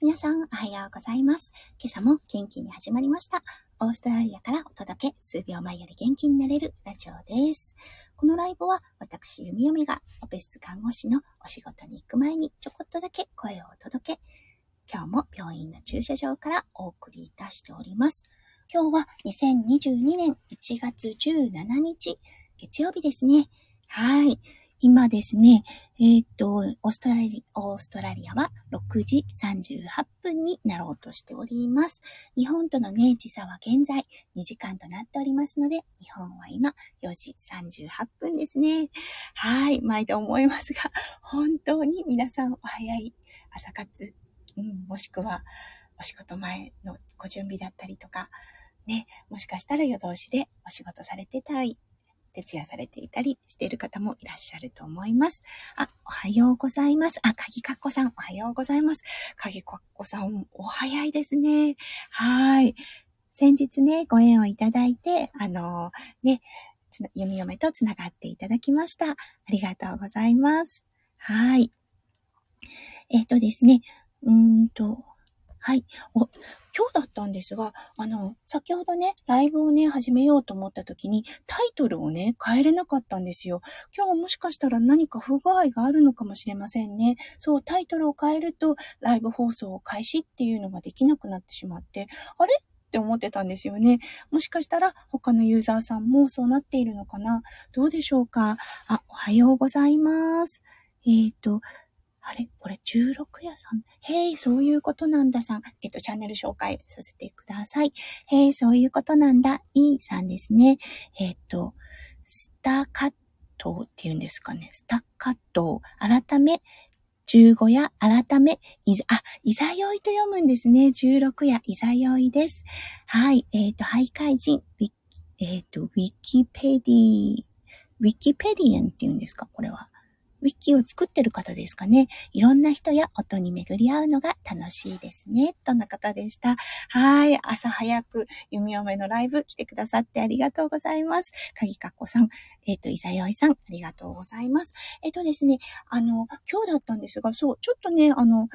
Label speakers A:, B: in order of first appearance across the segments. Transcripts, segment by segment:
A: 皆さん、おはようございます。今朝も元気に始まりました。オーストラリアからお届け、数秒前より元気になれるラジオです。このライブは、私、弓嫁が、オペ室看護師のお仕事に行く前に、ちょこっとだけ声をお届け、今日も病院の駐車場からお送りいたしております。今日は2022年1月17日、月曜日ですね。はい。今ですね、えっ、と、オーストラリア、オーストラリアは6時38分になろうとしております。日本とのね、時差は現在2時間となっておりますので、日本は今4時38分ですね。はい、毎度思いますが、本当に皆さんお早い朝活、うん、もしくはお仕事前のご準備だったりとか、ね、もしかしたら夜通しでお仕事されてたり、徹夜されていたりしている方もいらっしゃると思います。あ、おはようございます。あ、かぎかっこさん、おはようございます。かぎかっこさん、お早いですね。はい。先日ね、ご縁をいただいて、あのー、ね、弓嫁とつながっていただきました。ありがとうございます。はい。えっ、ー、とですね、うーんと、はい。お、今日だったんですが、あの、先ほどね、ライブをね、始めようと思った時に、タイトルをね、変えれなかったんですよ。今日もしかしたら何か不具合があるのかもしれませんね。そう、タイトルを変えると、ライブ放送を開始っていうのができなくなってしまって、あれ？って思ってたんですよね。もしかしたら他のユーザーさんもそうなっているのかなどうでしょうか？あ、おはようございます。えっ、ー、と、あれ？これ16夜さん？へい、そういうことなんださん。えっと、チャンネル紹介させてください。へい、そういうことなんだ。いいさんですね。えっと、スタカットって言うんですかね。スタカット。改め、15夜、改め、いざ、あ、いざよいと読むんですね。16夜、いざよいです。はい。えっ、ー、と、徘徊人、えっ、ー、と、ウィキペディ、ウィキペディアンって言うんですか？これは。ウィッキーを作ってる方ですかね。いろんな人や音に巡り合うのが楽しいですね。との方でした？はい。朝早く弓嫁のライブ来てくださってありがとうございます。かぎかっこさん、えっ、ー、と、いさよいさん、ありがとうございます。えっ、ー、とですね、あの、今日だったんですが、そう、ちょっとね、あの、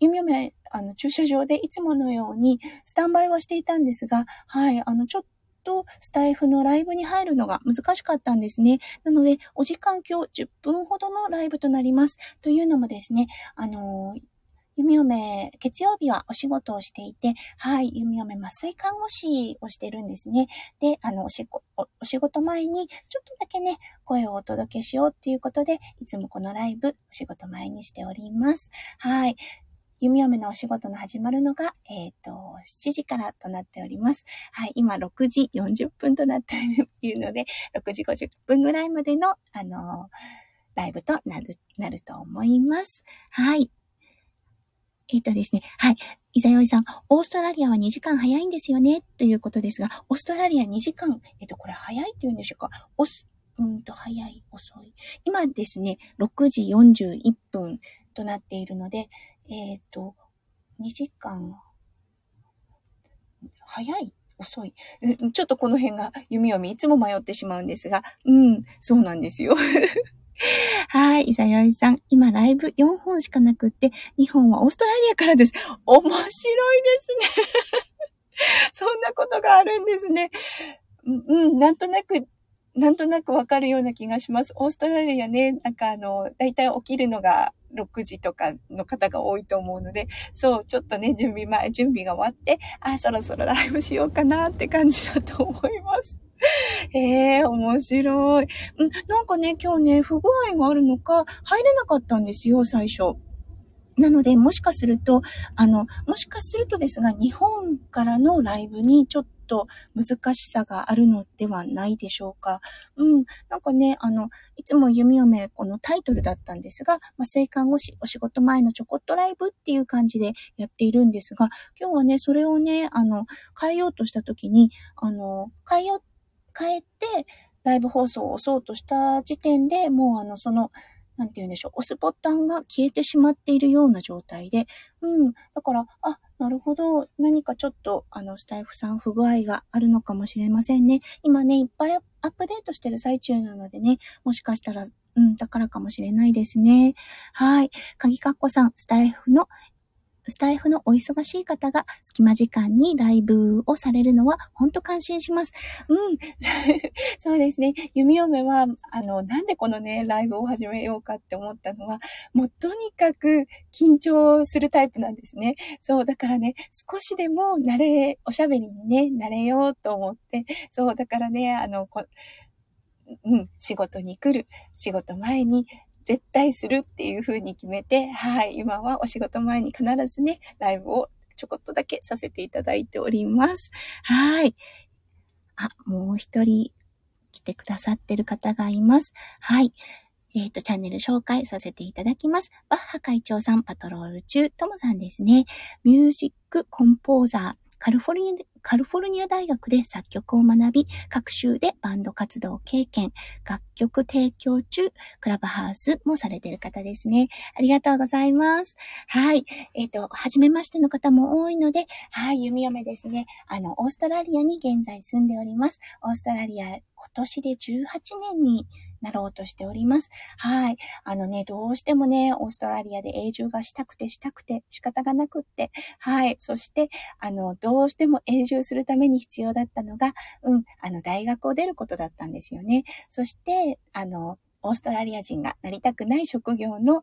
A: 弓嫁、あの、駐車場でいつものようにスタンバイはしていたんですが、はい、あの、ちょっととスタイフのライブに入るのが難しかったんですね。なので、お時間今日10分ほどのライブとなります。というのもですね、あのー弓嫁、月曜日はお仕事をしていて、はい、弓嫁麻酔看護師をしてるんですね。で、あの、お仕お仕事前に、ちょっとだけね、声をお届けしようっていうことで、いつもこのライブ、お仕事前にしております。はい。弓嫁のお仕事の始まるのが、えっ、ー、と、7時からとなっております。はい、今6時40分となっているので、6時50分ぐらいまでの、あのライブとなる、なると思います。はい。えっ、ー、とですね、はい。いざよいさん、オーストラリアは2時間早いんですよね、ということですが、オーストラリア2時間、えっ、ー、と、これ早いって言うんでしょうか？おす、うんと、早い、遅い。今ですね、6時41分となっているので、えっ、ー、と、2時間、早い？遅い？ちょっとこの辺が弓読みいつも迷ってしまうんですが、うん、そうなんですよ。はい、いさよいさん。今ライブ4本しかなくって、2本はオーストラリアからです。面白いですね。そんなことがあるんですね。うん、なんとなく、なんとなくわかるような気がします。オーストラリアね、なんかあの、だいたい起きるのが6時とかの方が多いと思うので、そう、ちょっとね、準備前、準備が終わって、あ、そろそろライブしようかなって感じだと思います。ええー、面白い。んなんかね、今日ね、不具合があるのか、入れなかったんですよ、最初。なので、もしかすると、あの、もしかするとですが、日本からのライブにちょっと難しさがあるのではないでしょうか。うん。なんかね、あの、いつも弓嫁このタイトルだったんですが、まあ、生看護師お仕事前のちょこっとライブっていう感じでやっているんですが、今日はね、それをね、あの、変えようとした時に、あの、変えよう、変えて、ライブ放送を押そうとした時点でもうあの、その、なんて言うんでしょう、押すボタンが消えてしまっているような状態で、うん。だから、あ、なるほど。何かちょっと、あの、スタイフさん不具合があるのかもしれませんね。今ね、いっぱいアップデートしてる最中なのでね、もしかしたら、うん、だからかもしれないですね。はい。鍵かっこさん、スタイフのスタイフのお忙しい方が隙間時間にライブをされるのは本当感心します。うん。そうですね。弓嫁は、あの、なんでこのね、ライブを始めようかって思ったのは、もうとにかく緊張するタイプなんですね。そう、だからね、少しでも慣れ、おしゃべりにね、慣れようと思って、そう、だからね、あの、こうん、仕事に来る、仕事前に絶対するっていう風に決めて、はい、今はお仕事前に必ずね、ライブをちょこっとだけさせていただいております。はい。あ、もう一人来てくださってる方がいます。はい。えっ、ー、と、チャンネル紹介させていただきます。バッハ会長さん、パトロール中、ともさんですね。ミュージックコンポーザー、カリフォルニア、カリフォルニア大学で作曲を学び、各州でバンド活動経験、楽曲提供中、クラブハウスもされている方ですね。ありがとうございます。はい。えっ、ー、と、はじめましての方も多いので、はい、弓嫁ですね。あの、オーストラリアに現在住んでおります。オーストラリア、今年で18年になろうとしております。はい。あのね、どうしてもね、オーストラリアで永住がしたくてしたくて仕方がなくって、はい。そして、あの、どうしても永住するために必要だったのが、うん、あの、大学を出ることだったんですよね。そして、あの、オーストラリア人がなりたくない職業の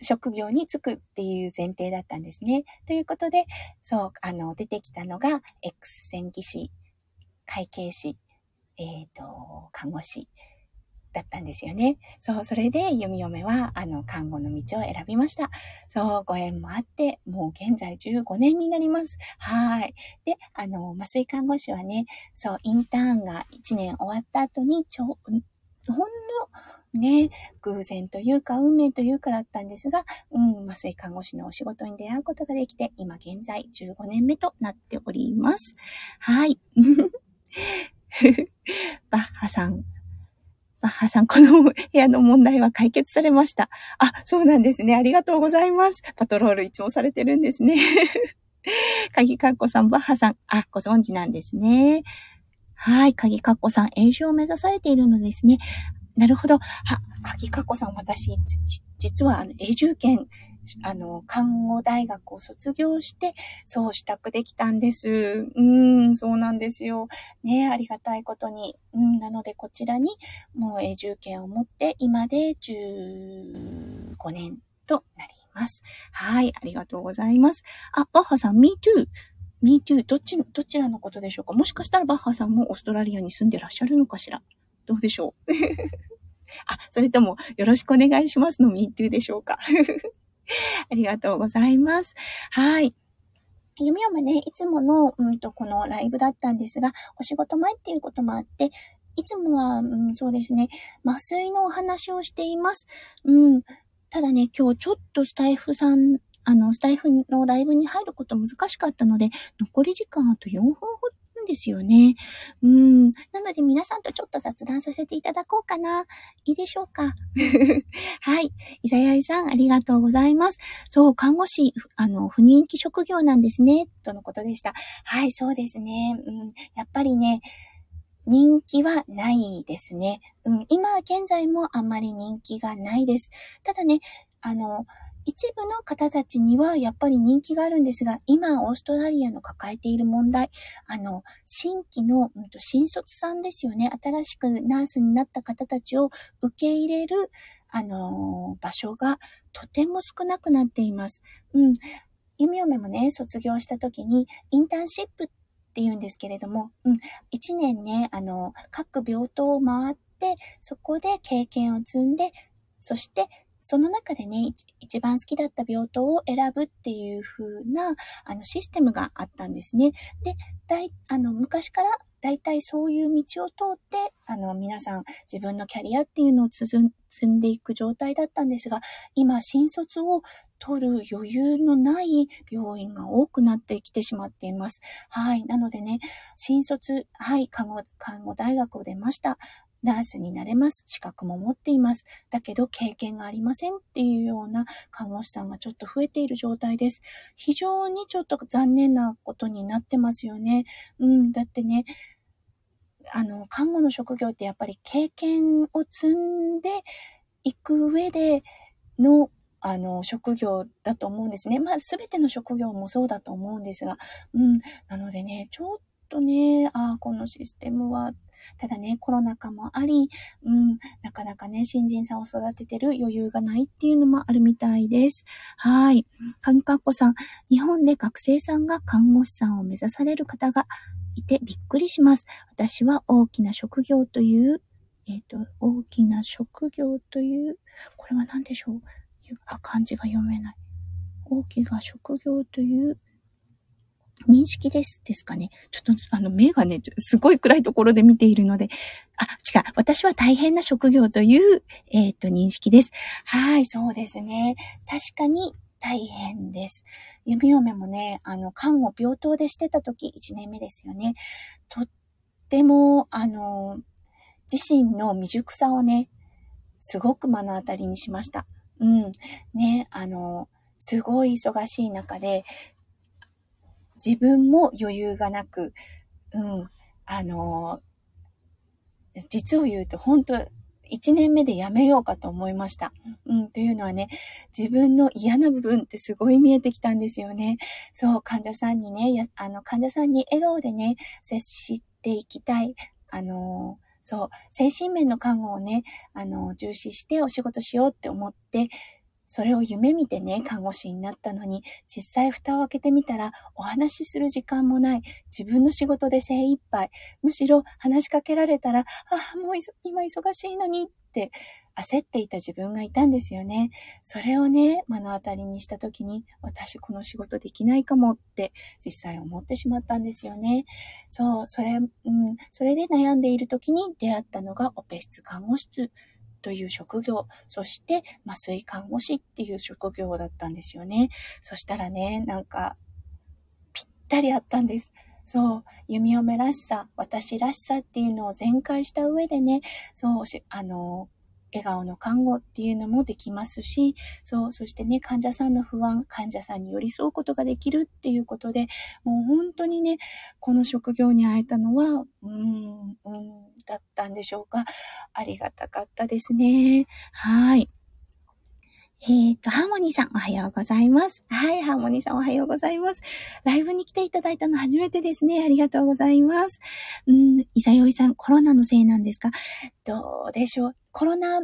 A: 職業に就くっていう前提だったんですね。ということで、そう、あの、出てきたのが、X 線技師、会計士、えっ、ー、と、看護師、だったんですよね。そう、それで弓嫁は、あの、看護の道を選びました。そう、ご縁もあって、もう現在15年になります。はい。で、あの、麻酔看護師はね、そう、インターンが1年終わった後に、ちょ、ほんの、ね、偶然というか、運命というかだったんですが、うん、麻酔看護師のお仕事に出会うことができて、今現在15年目となっております。はい。バッハさん、バッハさん、この部屋の問題は解決されました。あ、そうなんですね。ありがとうございます。パトロールいつもされてるんですね。鍵かっこさん、バッハさん、あ、ご存知なんですね。はい、鍵かっこさん、永住を目指されているのですね。なるほど。は、鍵かっこさん、私、実は、あの、永住権あの、看護大学を卒業して、そう支度できたんです。うん、そうなんですよ。ね、ありがたいことに。うん、なのでこちらに、もう永住権を持って、今で15年となります。はい、ありがとうございます。あ、バッハさん、me too. me too. どっち、どちらのことでしょうか？もしかしたらバッハさんもオーストラリアに住んでらっしゃるのかしら？どうでしょう？あ、それともよろしくお願いしますの me too でしょうか？ありがとうございます。はい。弓嫁ね、いつもの、うんと、このライブだったんですが、お仕事前っていうこともあって、いつもは、うん、そうですね、麻酔のお話をしています。うん。ただね、今日ちょっとスタイフさん、あの、スタイフのライブに入ること難しかったので、残り時間あと4分ほですよね。うん。なので皆さんとちょっと雑談させていただこうかな。いいでしょうか？はい。いざやいさん、ありがとうございます。そう、看護師、あの、不人気職業なんですね。とのことでした。はい、そうですね。うん。やっぱりね、人気はないですね。うん。今現在もあんまり人気がないです。ただね、あの、一部の方たちにはやっぱり人気があるんですが、今、オーストラリアの抱えている問題、あの、新規の、うん、と新卒さんですよね。新しくナースになった方たちを受け入れる、あの、場所がとても少なくなっています。うん。弓嫁もね、卒業した時に、インターンシップって言うんですけれども、うん。一年ね、あの、各病棟を回って、そこで経験を積んで、そしてその中でね、一番好きだった病棟を選ぶっていう風な、あの、システムがあったんですね。で、だい、あの、昔から大体そういう道を通って、あの、皆さん自分のキャリアっていうのを積んでいく状態だったんですが、今、新卒を取る余裕のない病院が多くなってきてしまっています。はい。なのでね、新卒、はい、看護、看護大学を出ました。ナースになれます。資格も持っています。だけど経験がありませんっていうような看護師さんがちょっと増えている状態です。非常にちょっと残念なことになってますよね。うん、だってね、あの、看護の職業ってやっぱり経験を積んでいく上でのあの、職業だと思うんですね。まあ、すべての職業もそうだと思うんですが、うん。なのでね、ちょっとね、ああ、このシステムはただね、コロナ禍もあり、うん、なかなかね、新人さんを育ててる余裕がないっていうのもあるみたいです。はい。かんかっこさん、日本で学生さんが看護師さんを目指される方がいてびっくりします。私は大きな職業という、えっ、ー、と、大きな職業という、これは何でしょうあ、漢字が読めない。大きな職業という認識です。ですかね。ちょっと、あの、目がね、すごい暗いところで見ているので、あ、違う。私は大変な職業という、えっ、と、認識です。はい、そうですね。確かに大変です。弓嫁もね、あの、看護病棟でしてた時、1年目ですよね。とっても、あの、自身の未熟さをね、すごく目の当たりにしました。うん。ね、あの、すごい忙しい中で、自分も余裕がなく、うん、あの、実を言うと本当、一年目でやめようかと思いました。うん、というのはね、自分の嫌な部分ってすごい見えてきたんですよね。そう、患者さんにね、あの、患者さんに笑顔でね、接していきたい。あの、そう、精神面の看護をね、あの、重視してお仕事しようって思って、それを夢見てね、看護師になったのに、実際蓋を開けてみたら、お話しする時間もない。自分の仕事で精一杯。むしろ話しかけられたら、ああ、もう今忙しいのにって焦っていた自分がいたんですよね。それをね、目の当たりにした時に、私この仕事できないかもって実際思ってしまったんですよね。そう、それ、うん、それで悩んでいる時に出会ったのがオペ室看護室。という職業、そして麻酔看護師っていう職業だったんですよね。そしたらね、なんか、ぴったりあったんです。そう、弓嫁らしさ、私らしさっていうのを全開した上でね、そう、あの、笑顔の看護っていうのもできますし、そう、そしてね、患者さんの不安、患者さんに寄り添うことができるっていうことで、もう本当にね、この職業に会えたのは、うん、うん、だったんでしょうか？ありがたかったですね。はい。えっ、ー、と、ハーモニーさん、おはようございます。はい、ハーモニーさん、おはようございます。ライブに来ていただいたの初めてですね。ありがとうございます。うん、いさよいさん、コロナのせいなんですか？どうでしょう？コロナ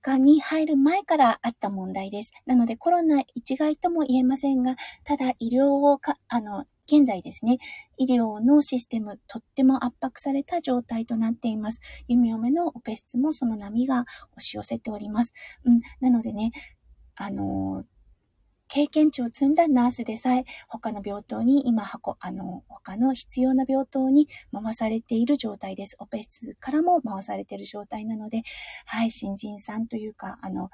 A: 禍に入る前からあった問題です。なので、コロナ一概とも言えませんが、ただ、医療をか、あの、現在ですね、医療のシステム、とっても圧迫された状態となっています。弓嫁のオペ室もその波が押し寄せております。うん、なのでね、あの、経験値を積んだナースでさえ、他の病棟に今箱、あの、他の必要な病棟に回されている状態です。オペ室からも回されている状態なので、はい、新人さんというか、あの、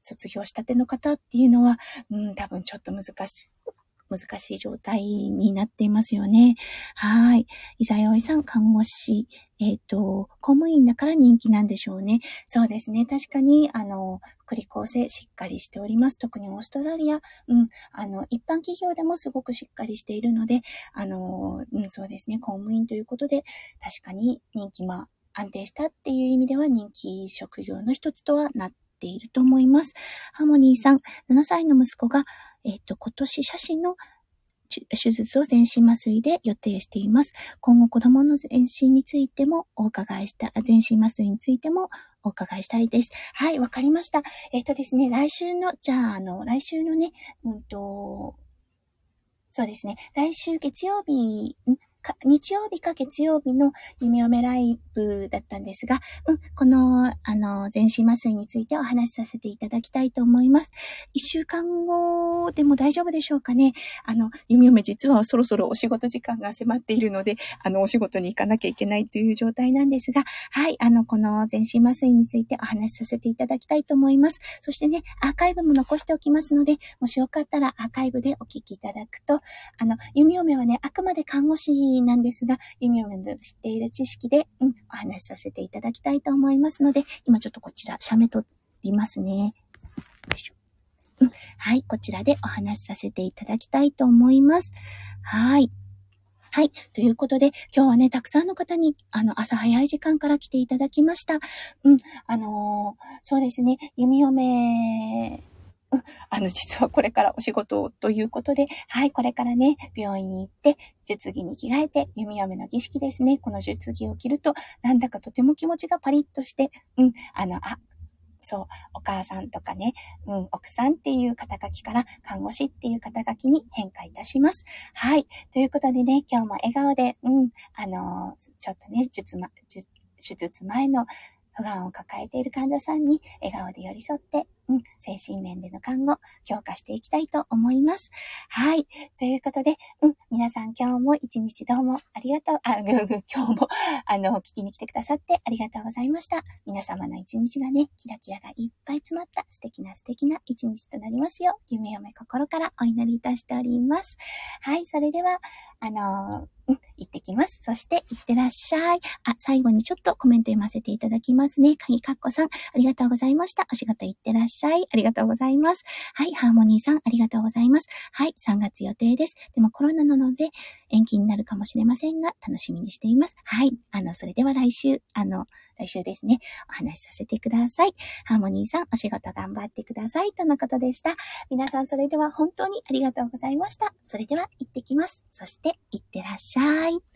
A: 卒業したての方っていうのは、うん、多分ちょっと難しい。難しい状態になっていますよね。はい。伊沢よいさん、看護師、えっ、ー、と、公務員だから人気なんでしょうね。そうですね。確かに、あの、福利厚生しっかりしております。特にオーストラリア、うん、あの、一般企業でもすごくしっかりしているので、あの、うん、そうですね。公務員ということで、確かに人気、まあ、安定したっていう意味では人気職業の一つとはなってていると思います。ハーモニーさん、7歳の息子がえっ、ー、と、今年写真の手術を全身麻酔で予定しています。今後子供の全身についてもお伺いした、全身麻酔についてもお伺いしたいです。はい、わかりました。えっ、ー、とですね、来週の、じゃあ、あの、来週のね、うんと、そうですね、来週月曜日、日曜日か月曜日の弓嫁ライブだったんですが、うん、この、あの、全身麻酔についてお話しさせていただきたいと思います。一週間後でも大丈夫でしょうかね。あの、弓嫁実はそろそろお仕事時間が迫っているので、あの、お仕事に行かなきゃいけないという状態なんですが、はい、あの、この全身麻酔についてお話しさせていただきたいと思います。そしてね、アーカイブも残しておきますので、もしよかったらアーカイブでお聞きいただくと、あの、弓嫁はね、あくまで看護師なんですが、弓嫁の知っている知識で、うん、お話しさせていただきたいと思いますので、今ちょっとこちら、写メ撮りますね。うん、はい、こちらでお話しさせていただきたいと思います。はい。はい。ということで、今日はね、たくさんの方に、あの、朝早い時間から来ていただきました。うん。あのー、そうですね、弓嫁うん、あの、実はこれからお仕事ということで、はい、これからね、病院に行って、術着に着替えて、弓嫁の儀式ですね。この術着を着ると、なんだかとても気持ちがパリッとして、うん、あの、あ、そう、お母さんとかね、うん、奥さんっていう肩書きから看護師っていう肩書きに変化いたします。はい。ということでね、今日も笑顔で、うん、あの、ちょっとね、術ま、手術前の不安を抱えている患者さんに笑顔で寄り添って、うん、精神面での看護、強化していきたいと思います。はい。ということで、うん、皆さん今日も一日どうもありがとう、あ、ぐぐ、今日も、あの、聞きに来てくださってありがとうございました。皆様の一日がね、キラキラがいっぱい詰まった素敵な素敵な一日となりますよう、夢嫁心からお祈りいたしております。はい。それでは、あのーうん、行ってきます。そして、行ってらっしゃい。あ、最後にちょっとコメント読ませていただきますね。鍵かっこさん、ありがとうございました。お仕事行ってらっしゃいい。ありがとうございます。はい、ハーモニーさん、ありがとうございます。はい、3月予定です。でもコロナなので、延期になるかもしれませんが、楽しみにしています。はい、あの、それでは来週、あの、来週ですね、お話しさせてください。ハーモニーさん、お仕事頑張ってください。とのことでした。皆さん、それでは本当にありがとうございました。それでは、行ってきます。そして、行ってらっしゃい。